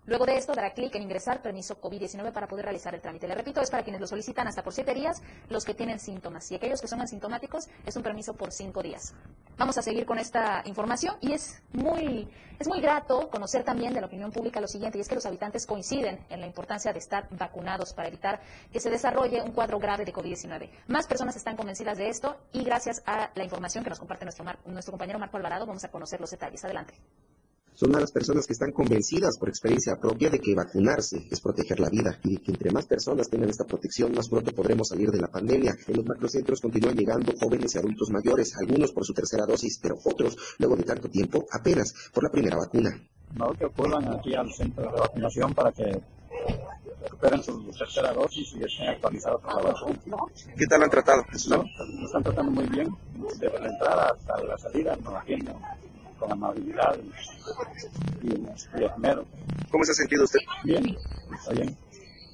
Luego de esto dará clic en ingresar permiso COVID-19 para poder realizar el trámite. Le repito, es para quienes lo solicitan hasta por siete días, los que tienen síntomas. Y aquellos que son asintomáticos, es un permiso por cinco días. Vamos a seguir con esta información y es muy, es muy grato conocer también de la opinión pública lo siguiente, y es que los habitantes coinciden en la importancia de estar vacunados para evitar que se desarrolle un cuadro grave de COVID-19. Más personas están convencidas de esto y gracias a la información que nos comparte nuestro, nuestro compañero Marco Alvarado vamos a conocer los detalles. Adelante
son de las personas que están convencidas por experiencia propia de que vacunarse es proteger la vida y que entre más personas tengan esta protección, más pronto podremos salir de la pandemia. En los macrocentros continúan llegando jóvenes y adultos mayores, algunos por su tercera dosis, pero otros, luego de tanto tiempo, apenas por la primera vacuna.
No, que acudan aquí al centro de vacunación para que recuperen su tercera dosis y estén actualizados con la vacuna.
¿Qué tal han tratado?
No, nos están tratando muy bien, desde la entrada hasta la salida nos atienden con amabilidad y, y esmero.
¿Cómo se ha sentido usted?
Bien, está bien.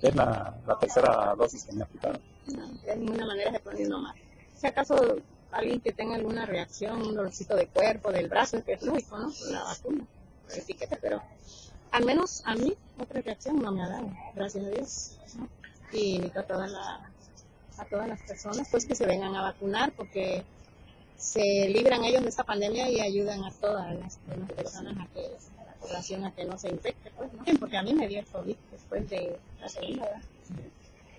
Es la, la tercera dosis que me aplicaron.
No, de ninguna manera se pone uno mal. Si acaso alguien que tenga alguna reacción, un dolorcito de cuerpo, del brazo, que es lógico, ¿no? La vacuna, la etiqueta, pero al menos a mí otra reacción no me ha dado, gracias a Dios. ¿no? Y invito a todas, la, a todas las personas pues que se vengan a vacunar porque se libran ellos de esta pandemia y ayudan a todas las, personas a que a la población a que no se infecte, pues, ¿no? porque a mí me dio el COVID después de la segunda,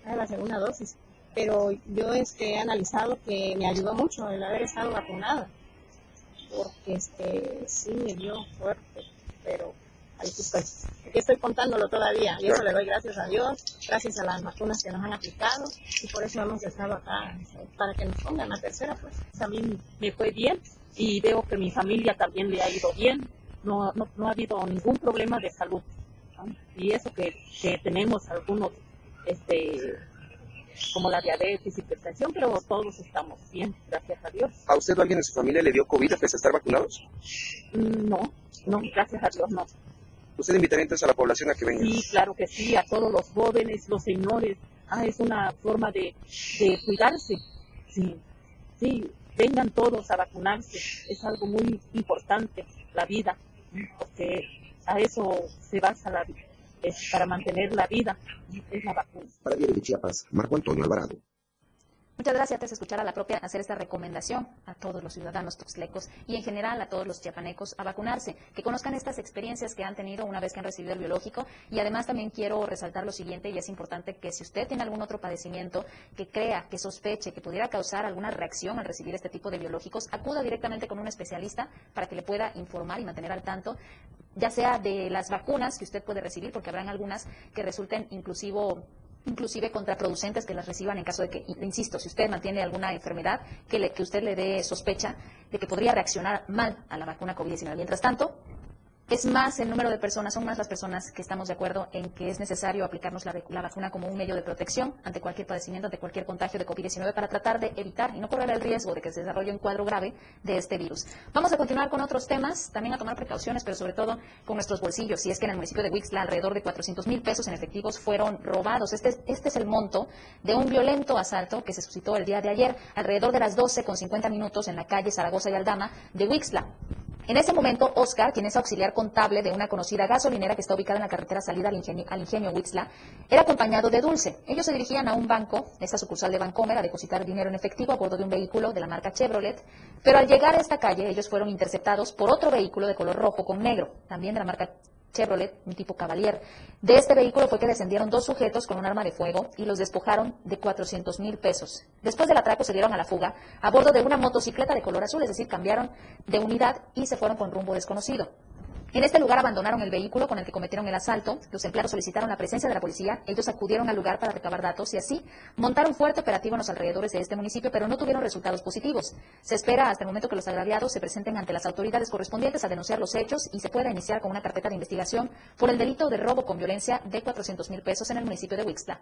de la segunda dosis. Pero yo este, he analizado que me ayudó mucho el haber estado vacunada, porque este, sí me dio fuerte, pero ahí estoy. Aquí estoy contándolo todavía y eso le doy gracias a Dios, gracias a las vacunas que nos han aplicado y por eso hemos estado acá, para que nos pongan la tercera. pues
También me fue bien y veo que mi familia también le ha ido bien, no, no, no ha habido ningún problema de salud. ¿no? Y eso que, que tenemos algunos, este como la diabetes, hipertensión, pero todos estamos bien, gracias a Dios.
¿A usted o alguien de su familia le dio COVID a pesar de estar vacunados?
No, no, gracias a Dios no.
¿Usted invitaría entonces a la población a que venga?
Sí, claro que sí, a todos los jóvenes, los señores. Ah, es una forma de, de cuidarse. Sí, sí, vengan todos a vacunarse. Es algo muy importante, la vida, porque a eso se basa la, es para mantener la vida, es la vacuna.
Para Diario de Chiapas, Marco Antonio Alvarado.
Muchas gracias. Antes de escuchar a la propia hacer esta recomendación a todos los ciudadanos tuxtlecos y en general a todos los chiapanecos a vacunarse, que conozcan estas experiencias que han tenido una vez que han recibido el biológico. Y además también quiero resaltar lo siguiente, y es importante que si usted tiene algún otro padecimiento que crea, que sospeche, que pudiera causar alguna reacción al recibir este tipo de biológicos, acuda directamente con un especialista para que le pueda informar y mantener al tanto ya sea de las vacunas que usted puede recibir, porque habrán algunas que resulten inclusivo inclusive contraproducentes que las reciban en caso de que, insisto, si usted mantiene alguna enfermedad que, le, que usted le dé sospecha de que podría reaccionar mal a la vacuna COVID-19. Mientras tanto, es más el número de personas, son más las personas que estamos de acuerdo en que es necesario aplicarnos la, vacuna como un medio de protección ante cualquier padecimiento, ante cualquier contagio de COVID-19 para tratar de evitar y no correr el riesgo de que se desarrolle un cuadro grave de este virus. Vamos a continuar con otros temas, también a tomar precauciones, pero sobre todo con nuestros bolsillos. Si es que en el municipio de Huixla alrededor de 400 mil pesos en efectivos fueron robados. Este, este es el monto de un violento asalto que se suscitó el día de ayer, alrededor de las 12 con 50 minutos en la calle Zaragoza y Aldama de Huixla. En ese momento, Oscar, quien es auxiliar contable de una conocida gasolinera que está ubicada en la carretera salida al ingenio, al era acompañado de Dulce. Ellos se dirigían a un banco, esta sucursal de Bancomer, a depositar dinero en efectivo a bordo de un vehículo de la marca Chevrolet, pero al llegar a esta calle, ellos fueron interceptados por otro vehículo de color rojo con negro, también de la marca Chevrolet, un tipo Cavalier. De este vehículo fue que descendieron dos sujetos con un arma de fuego y los despojaron de 400 mil pesos. Después del atraco se dieron a la fuga a bordo de una motocicleta de color azul, es decir, cambiaron de unidad y se fueron con rumbo desconocido. En este lugar abandonaron el vehículo con el que cometieron el asalto. Los empleados solicitaron la presencia de la policía. Ellos acudieron al lugar para recabar datos y así montaron fuerte operativo en los alrededores de este municipio, pero no tuvieron resultados positivos. Se espera hasta el momento que los agraviados se presenten ante las autoridades correspondientes a denunciar los hechos y se pueda iniciar con una carpeta de investigación por el delito de robo con violencia de 400 mil pesos en el municipio de Huixla.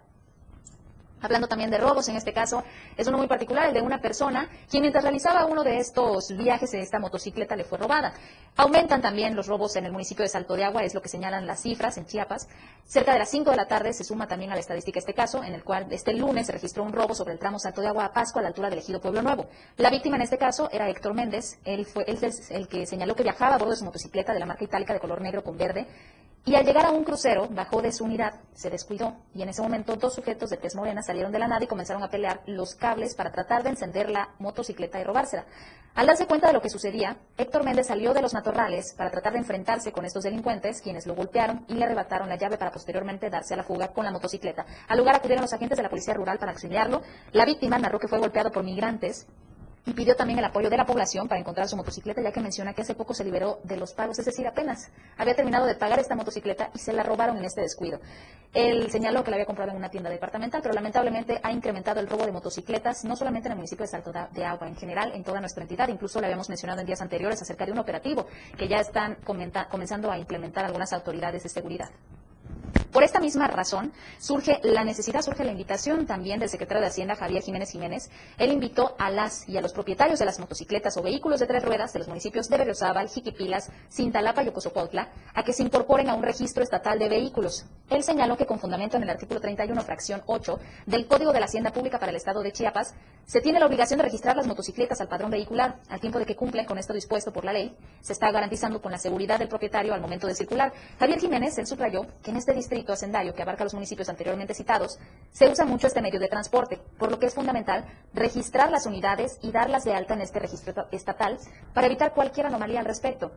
Hablando también de robos, en este caso es uno muy particular, el de una persona quien mientras realizaba uno de estos viajes de esta motocicleta le fue robada. Aumentan también los robos en el municipio de Salto de Agua, es lo que señalan las cifras en Chiapas. Cerca de las 5 de la tarde se suma también a la estadística este caso, en el cual este lunes se registró un robo sobre el tramo Salto de Agua a Pascua a la altura del ejido Pueblo Nuevo. La víctima en este caso era Héctor Méndez, él fue él es el que señaló que viajaba a bordo de su motocicleta de la marca itálica de color negro con verde y al llegar a un crucero, bajó de su unidad, se descuidó y en ese momento dos sujetos de tez morena salieron de la nada y comenzaron a pelear los cables para tratar de encender la motocicleta y robársela. Al darse cuenta de lo que sucedía, Héctor Méndez salió de los matorrales para tratar de enfrentarse con estos delincuentes, quienes lo golpearon y le arrebataron la llave para posteriormente darse a la fuga con la motocicleta. Al lugar acudieron los agentes de la Policía Rural para auxiliarlo. La víctima narró que fue golpeado por migrantes y pidió también el apoyo de la población para encontrar su motocicleta, ya que menciona que hace poco se liberó de los pagos, es decir, apenas había terminado de pagar esta motocicleta y se la robaron en este descuido. Él señaló que la había comprado en una tienda departamental, pero lamentablemente ha incrementado el robo de motocicletas, no solamente en el municipio de Salto de Agua, en general en toda nuestra entidad. Incluso le habíamos mencionado en días anteriores acerca de un operativo que ya están comenzando a implementar algunas autoridades de seguridad. Por esta misma razón, surge la necesidad, surge la invitación también del secretario de Hacienda, Javier Jiménez Jiménez. Él invitó a las y a los propietarios de las motocicletas o vehículos de tres ruedas de los municipios de Berriozábal, Jiquipilas, Cintalapa y Ocosocuautla a que se incorporen a un registro estatal de vehículos. Él señaló que con fundamento en el artículo 31, fracción 8 del Código de la Hacienda Pública para el Estado de Chiapas, se tiene la obligación de registrar las motocicletas al padrón vehicular. Al tiempo de que cumplen con esto dispuesto por la ley, se está garantizando con la seguridad del propietario al momento de circular. Javier Jiménez, él subrayó que en este distrito hacendario que abarca los municipios anteriormente citados, se usa mucho este medio de transporte, por lo que es fundamental registrar las unidades y darlas de alta en este registro estatal para evitar cualquier anomalía al respecto.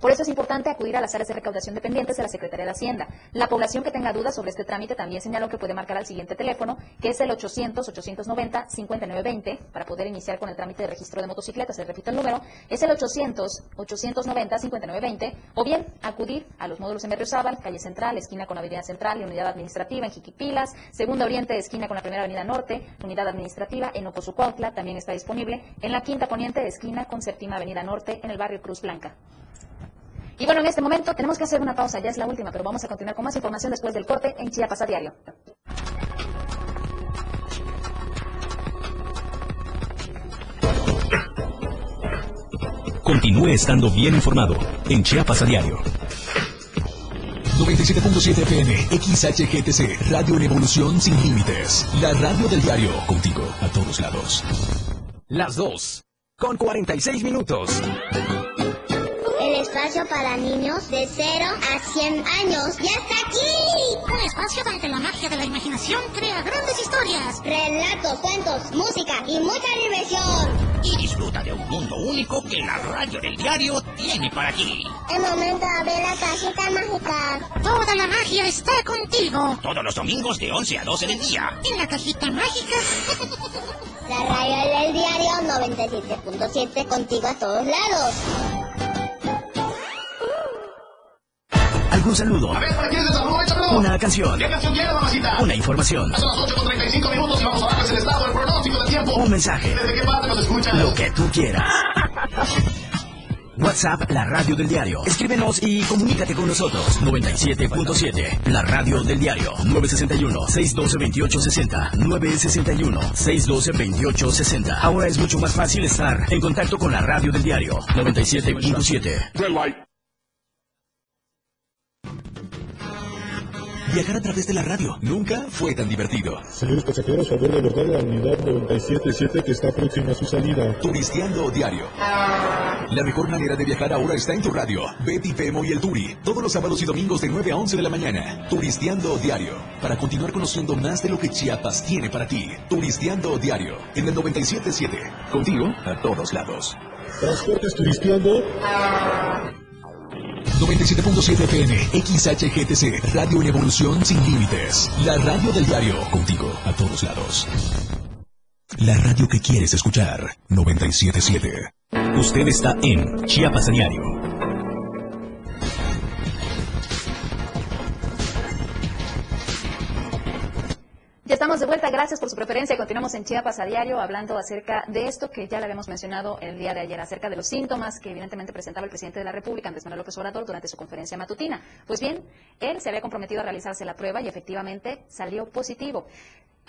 Por eso es importante acudir a las áreas de recaudación dependientes de la Secretaría de Hacienda. La población que tenga dudas sobre este trámite también señaló que puede marcar al siguiente teléfono, que es el 800-890-5920, para poder iniciar con el trámite de registro de motocicletas. Les repito el número, es el 800-890-5920, o bien acudir a los módulos en Berriozábal, calle Central, esquina con Avenida Central y Unidad Administrativa en Jiquipilas, Segunda Oriente, esquina con la Primera Avenida Norte, Unidad Administrativa en Ocosucuautla, también está disponible, en la Quinta Poniente, esquina con Séptima Avenida Norte, en el barrio Cruz Blanca. Y bueno, en este momento tenemos que hacer una pausa, ya es la última, pero vamos a continuar con más información después del corte en Chiapas a diario.
Continúe estando bien informado en Chiapas a diario. 97.7 FM, XHGTC, Radio en Evolución Sin Límites. La radio del diario, contigo a todos lados.
Las 2, con 46 minutos.
Espacio para niños de 0 a 100 años. ¡Ya está aquí!
Un espacio donde la magia de la imaginación crea grandes historias.
Relatos, cuentos, música y mucha diversión.
Y disfruta de un mundo único que la radio del diario tiene para ti.
Es momento de abrir la cajita mágica.
Toda la magia está contigo.
Todos los domingos de 11 a 12 del día.
En la cajita mágica.
La radio del diario 97.7 contigo a todos lados.
¿Algún saludo?
A ver, ¿para quién es el.
Una canción.
¿Qué canción quiere, mamacita?
Una información.
Son las 8 con 35 minutos y vamos a darles el estado del pronóstico del tiempo.
Un mensaje.
¿Desde qué parte nos escuchas?
Lo que tú quieras. WhatsApp, la radio del diario. Escríbenos y comunícate con nosotros. 97.7, la radio del diario. 961-612-2860. 961-612-2860. Ahora es mucho más fácil estar en contacto con la radio del diario. 97.7.
Viajar a través de la radio nunca fue tan divertido.
Señores pasajeros, favor de abordar la unidad 977 que está próxima a su salida.
Turisteando diario. La mejor manera de viajar ahora está en tu radio. Betty Pemo y el Turi. Todos los sábados y domingos de 9 a 11 de la mañana. Turisteando diario. Para continuar conociendo más de lo que Chiapas tiene para ti. Turisteando diario. En el 977. Contigo a todos lados.
Transportes turisteando.
97.7 FM, XHGTC, Radio en Evolución Sin Límites. La radio del diario, contigo a todos lados. La radio que quieres escuchar, 97.7. Usted está en Chiapas Diario.
Ya estamos de vuelta, gracias por su preferencia. Continuamos en Chiapas a diario hablando acerca de esto que ya le habíamos mencionado el día de ayer, acerca de los síntomas que evidentemente presentaba el presidente de la República, Andrés Manuel López Obrador, durante su conferencia matutina. Pues bien, él se había comprometido a realizarse la prueba y efectivamente salió positivo.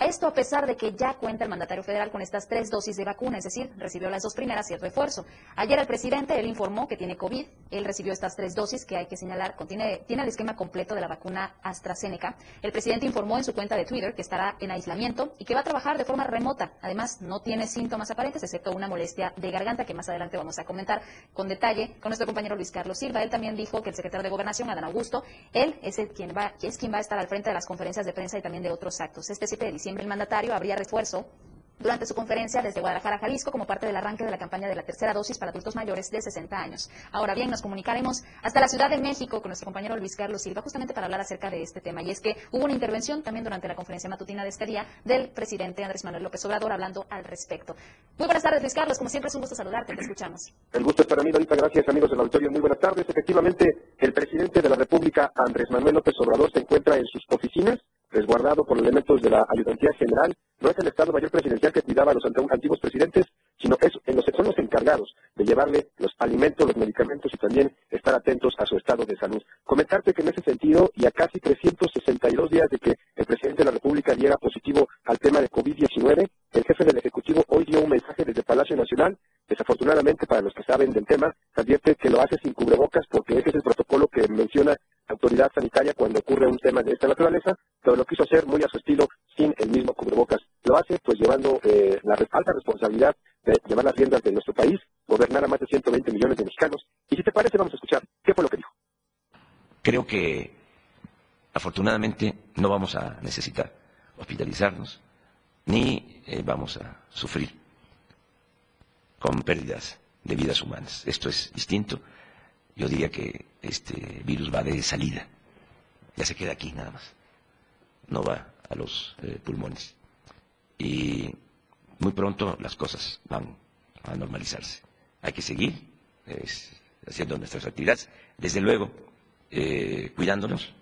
Esto a pesar de que ya cuenta el mandatario federal con estas tres dosis de vacuna, es decir, recibió las dos primeras y el refuerzo. Ayer el presidente, él informó que tiene COVID, él recibió estas tres dosis que hay que señalar, contiene, tiene el esquema completo de la vacuna AstraZeneca. El presidente informó en su cuenta de Twitter que estará en aislamiento y que va a trabajar de forma remota. Además, no tiene síntomas aparentes, excepto una molestia de garganta que más adelante vamos a comentar con detalle con nuestro compañero Luis Carlos Silva. Él también dijo que el secretario de Gobernación, Adán Augusto, él es, el quien va, es quien va a estar al frente de las conferencias de prensa y también de otros actos. Este 7 de diciembre el mandatario habría refuerzo durante su conferencia desde Guadalajara, Jalisco, como parte del arranque de la campaña de la tercera dosis para adultos mayores de 60 años. Ahora bien, nos comunicaremos hasta la Ciudad de México con nuestro compañero Luis Carlos Silva, justamente para hablar acerca de este tema. Y es que hubo una intervención también durante la conferencia matutina de este día del presidente Andrés Manuel López Obrador hablando al respecto. Muy buenas tardes, Luis Carlos. Como siempre, es un gusto saludarte. Te escuchamos.
El gusto es para mí, Dorita. Gracias, amigos del auditorio. Muy buenas tardes. Efectivamente, el presidente de la República, Andrés Manuel López Obrador, se encuentra en sus oficinas, resguardado por elementos de la Ayudantía General. No es el Estado Mayor Presidencial que cuidaba a los antiguos presidentes, sino es, en los, son los encargados de llevarle los alimentos, los medicamentos y también estar atentos a su estado de salud. Comentarte que en ese sentido, y a casi 362 días de que el presidente de la República diera positivo al tema de COVID-19, el jefe del Ejecutivo hoy dio un mensaje desde Palacio Nacional. Desafortunadamente, para los que saben del tema, advierte que lo hace sin cubrebocas porque ese es el protocolo que menciona autoridad sanitaria cuando ocurre un tema de esta naturaleza, pero lo quiso hacer muy a su estilo sin el mismo cubrebocas. Lo hace pues llevando eh, la alta responsabilidad de llevar las riendas de nuestro país, gobernar a más de 120 millones de mexicanos. Y si te parece, vamos a escuchar qué fue lo que dijo.
Creo que afortunadamente no vamos a necesitar hospitalizarnos ni eh, vamos a sufrir con pérdidas de vidas humanas. Esto es distinto. Yo diría que este virus va de salida. Ya se queda aquí nada más. No va a los eh, pulmones. Y muy pronto las cosas van a normalizarse. Hay que seguir haciendo nuestras actividades. Desde luego, eh, cuidándonos,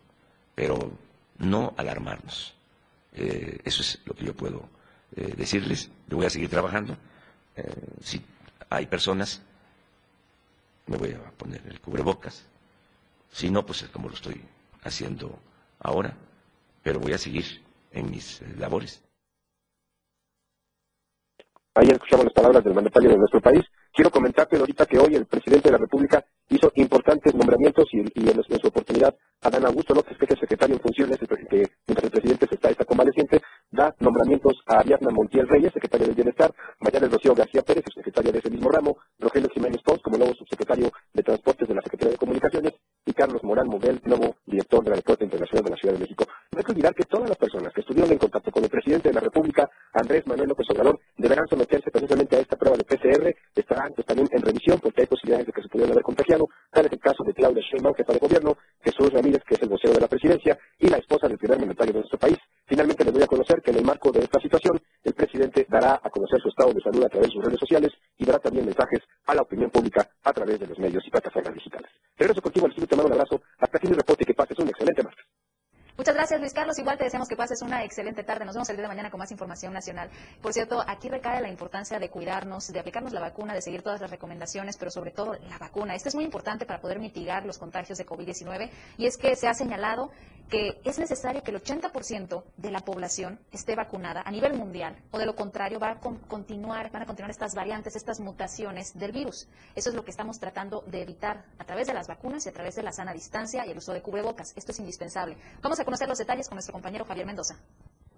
pero no alarmarnos. Eh, eso es lo que yo puedo eh, decirles. Yo voy a seguir trabajando. Si hay personas, me voy a poner el cubrebocas. Si no, pues es como lo estoy haciendo ahora, pero voy a seguir en mis eh, labores.
Ahí escuchamos las palabras del mandatario de nuestro país. Quiero comentarte ahorita que hoy el presidente de la República hizo importantes nombramientos y, en, en su oportunidad Adán Augusto López, que es el secretario en funciones, que mientras el presidente se está, está convaleciente, da nombramientos a Ariadna Montiel Reyes, secretaria del Bienestar, Mayales Rocío García Pérez, secretaria de ese mismo ramo, Rogelio Jiménez Pons como nuevo subsecretario de Transportes de la Secretaría de Comunicaciones, y Carlos Morán Model, nuevo director del Aeropuerto Internacional de la Ciudad de México. No hay que olvidar que todas las personas que estuvieron en contacto con el presidente de la República, Andrés Manuel López Obrador, deberán someterse precisamente a esta prueba de PCR. Estarán pues, también en revisión porque hay posibilidades de que se pudieran haber contagiado. Tal es el caso de Claudia Sheinbaum, jefa de gobierno, Jesús Ramírez, que es el vocero de la presidencia, y la esposa del primer mandatario de nuestro país. Finalmente les doy a conocer que en el marco de esta situación, el presidente dará a conocer su estado de salud a través de sus redes sociales y dará también mensajes a la opinión pública a través de los medios y plataformas digitales. Regreso contigo al estudio, te mando un abrazo. Hasta aquí mi reporte que pases un excelente martes.
Muchas gracias, Luis Carlos. Igual te deseamos que pases una excelente tarde. Nos vemos el día de mañana con más información nacional. Por cierto, aquí recae la importancia de cuidarnos, de aplicarnos la vacuna, de seguir todas las recomendaciones, pero sobre todo la vacuna. Esto es muy importante para poder mitigar los contagios de COVID-19 y es que se ha señalado que es necesario que el 80% de la población esté vacunada a nivel mundial o de lo contrario va a con- continuar, van a continuar estas variantes, estas mutaciones del virus. Eso es lo que estamos tratando de evitar a través de las vacunas y a través de la sana distancia y el uso de cubrebocas. Esto es indispensable. Vamos a conocer los detalles con nuestro compañero Javier Mendoza.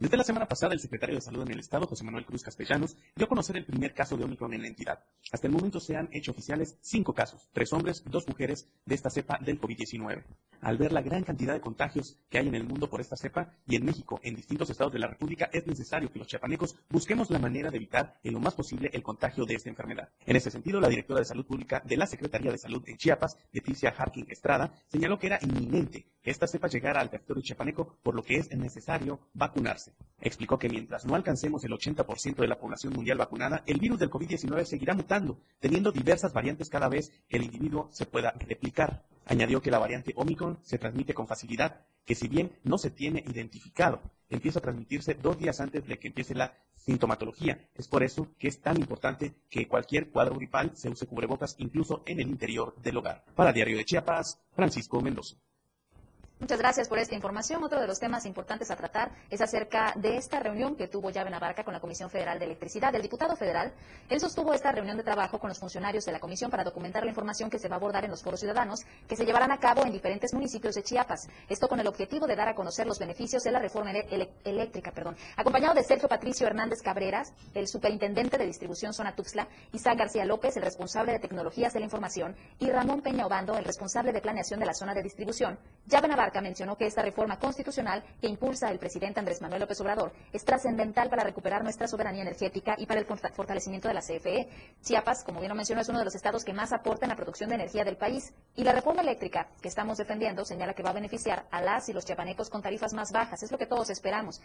Desde la semana pasada, el secretario de Salud en el Estado, José Manuel Cruz Castellanos, dio a conocer el primer caso de Omicron en la entidad. Hasta el momento se han hecho oficiales cinco casos, tres hombres, dos mujeres, de esta cepa del COVID-19. Al ver la gran cantidad de contagios que hay en el mundo por esta cepa y en México, en distintos estados de la República, es necesario que los chiapanecos busquemos la manera de evitar en lo más posible el contagio de esta enfermedad. En ese sentido, la directora de Salud Pública de la Secretaría de Salud en Chiapas, Leticia Harkin Estrada, señaló que era inminente que esta cepa llegara al territorio chiapaneco, por lo que es necesario vacunarse. Explicó que mientras no alcancemos el 80% de la población mundial vacunada, el virus del COVID-19 seguirá mutando, teniendo diversas variantes cada vez que el individuo se pueda replicar. Añadió que la variante Omicron se transmite con facilidad, que si bien no se tiene identificado, empieza a transmitirse dos días antes de que empiece la sintomatología. Es por eso que es tan importante que cualquier cuadro gripal se use cubrebocas incluso en el interior del hogar. Para Diario de Chiapas, Francisco Mendoza.
Muchas gracias por esta información. Otro de los temas importantes a tratar es acerca de esta reunión que tuvo Llave Navarca con la Comisión Federal de Electricidad. El diputado federal, él sostuvo esta reunión de trabajo con los funcionarios de la comisión para documentar la información que se va a abordar en los foros ciudadanos que se llevarán a cabo en diferentes municipios de Chiapas. Esto con el objetivo de dar a conocer los beneficios de la reforma ele- eléctrica, perdón. Acompañado de Sergio Patricio Hernández Cabreras, el superintendente de distribución zona Tuxtla, Isaac García López, el responsable de tecnologías de la información, y Ramón Peña Obando, el responsable de planeación de la zona de distribución. Llave Navarca mencionó que esta reforma constitucional que impulsa el presidente Andrés Manuel López Obrador es trascendental para recuperar nuestra soberanía energética y para el forta- fortalecimiento de la CFE. Chiapas, como bien lo mencionó, es uno de los estados que más aporta en la producción de energía del país y la reforma eléctrica que estamos defendiendo señala que va a beneficiar a las y los chiapanecos con tarifas más bajas. Es lo que todos esperamos.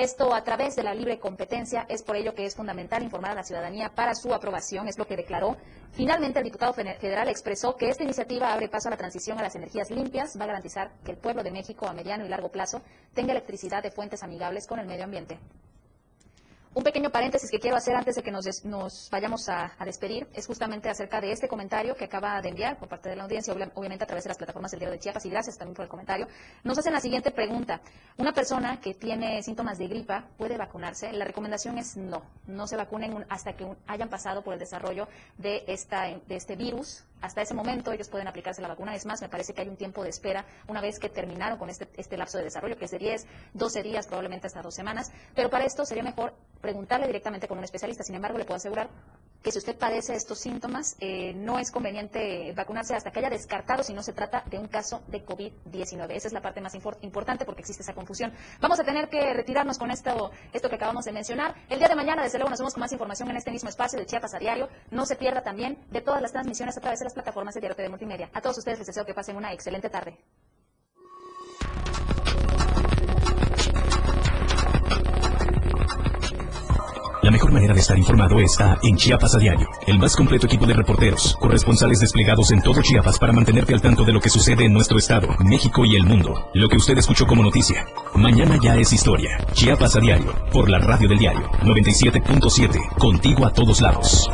Esto a través de la libre competencia, es por ello que es fundamental informar a la ciudadanía para su aprobación, es lo que declaró. Finalmente, el diputado federal expresó que esta iniciativa abre paso a la transición a las energías limpias, va a garantizar que el pueblo de México a mediano y largo plazo tenga electricidad de fuentes amigables con el medio ambiente. Un pequeño paréntesis que quiero hacer antes de que nos, des- nos vayamos a, despedir es justamente acerca de este comentario que acaba de enviar por parte de la audiencia, obvia- obviamente a través de las plataformas del Diario de Chiapas, y gracias también por el comentario. Nos hacen la siguiente pregunta. ¿Una persona que tiene síntomas de gripa puede vacunarse? La recomendación es no, no se vacunen un- hasta que hayan pasado por el desarrollo de, esta, de este virus. Hasta ese momento ellos pueden aplicarse la vacuna. Es más, me parece que hay un tiempo de espera una vez que terminaron con este, este lapso de desarrollo, que es de 10, 12 días, probablemente hasta dos semanas. Pero para esto sería mejor preguntarle directamente con un especialista. Sin embargo, le puedo asegurar que si usted padece estos síntomas, eh, no es conveniente vacunarse hasta que haya descartado si no se trata de un caso de COVID-19. Esa es la parte más importante porque existe esa confusión. Vamos a tener que retirarnos con esto, esto que acabamos de mencionar. El día de mañana, desde luego, nos vemos con más información en este mismo espacio de Chiapas a diario. No se pierda también de todas las transmisiones a través de plataformas de Diario TV Multimedia. A todos ustedes les deseo que pasen una excelente tarde.
La mejor manera de estar informado está en Chiapas a diario. El más completo equipo de reporteros, corresponsales desplegados en todo Chiapas para mantenerte al tanto de lo que sucede en nuestro estado, México y el mundo. Lo que usted escuchó como noticia. Mañana ya es historia. Chiapas a diario, por la radio del diario 97.7, contigo a todos lados.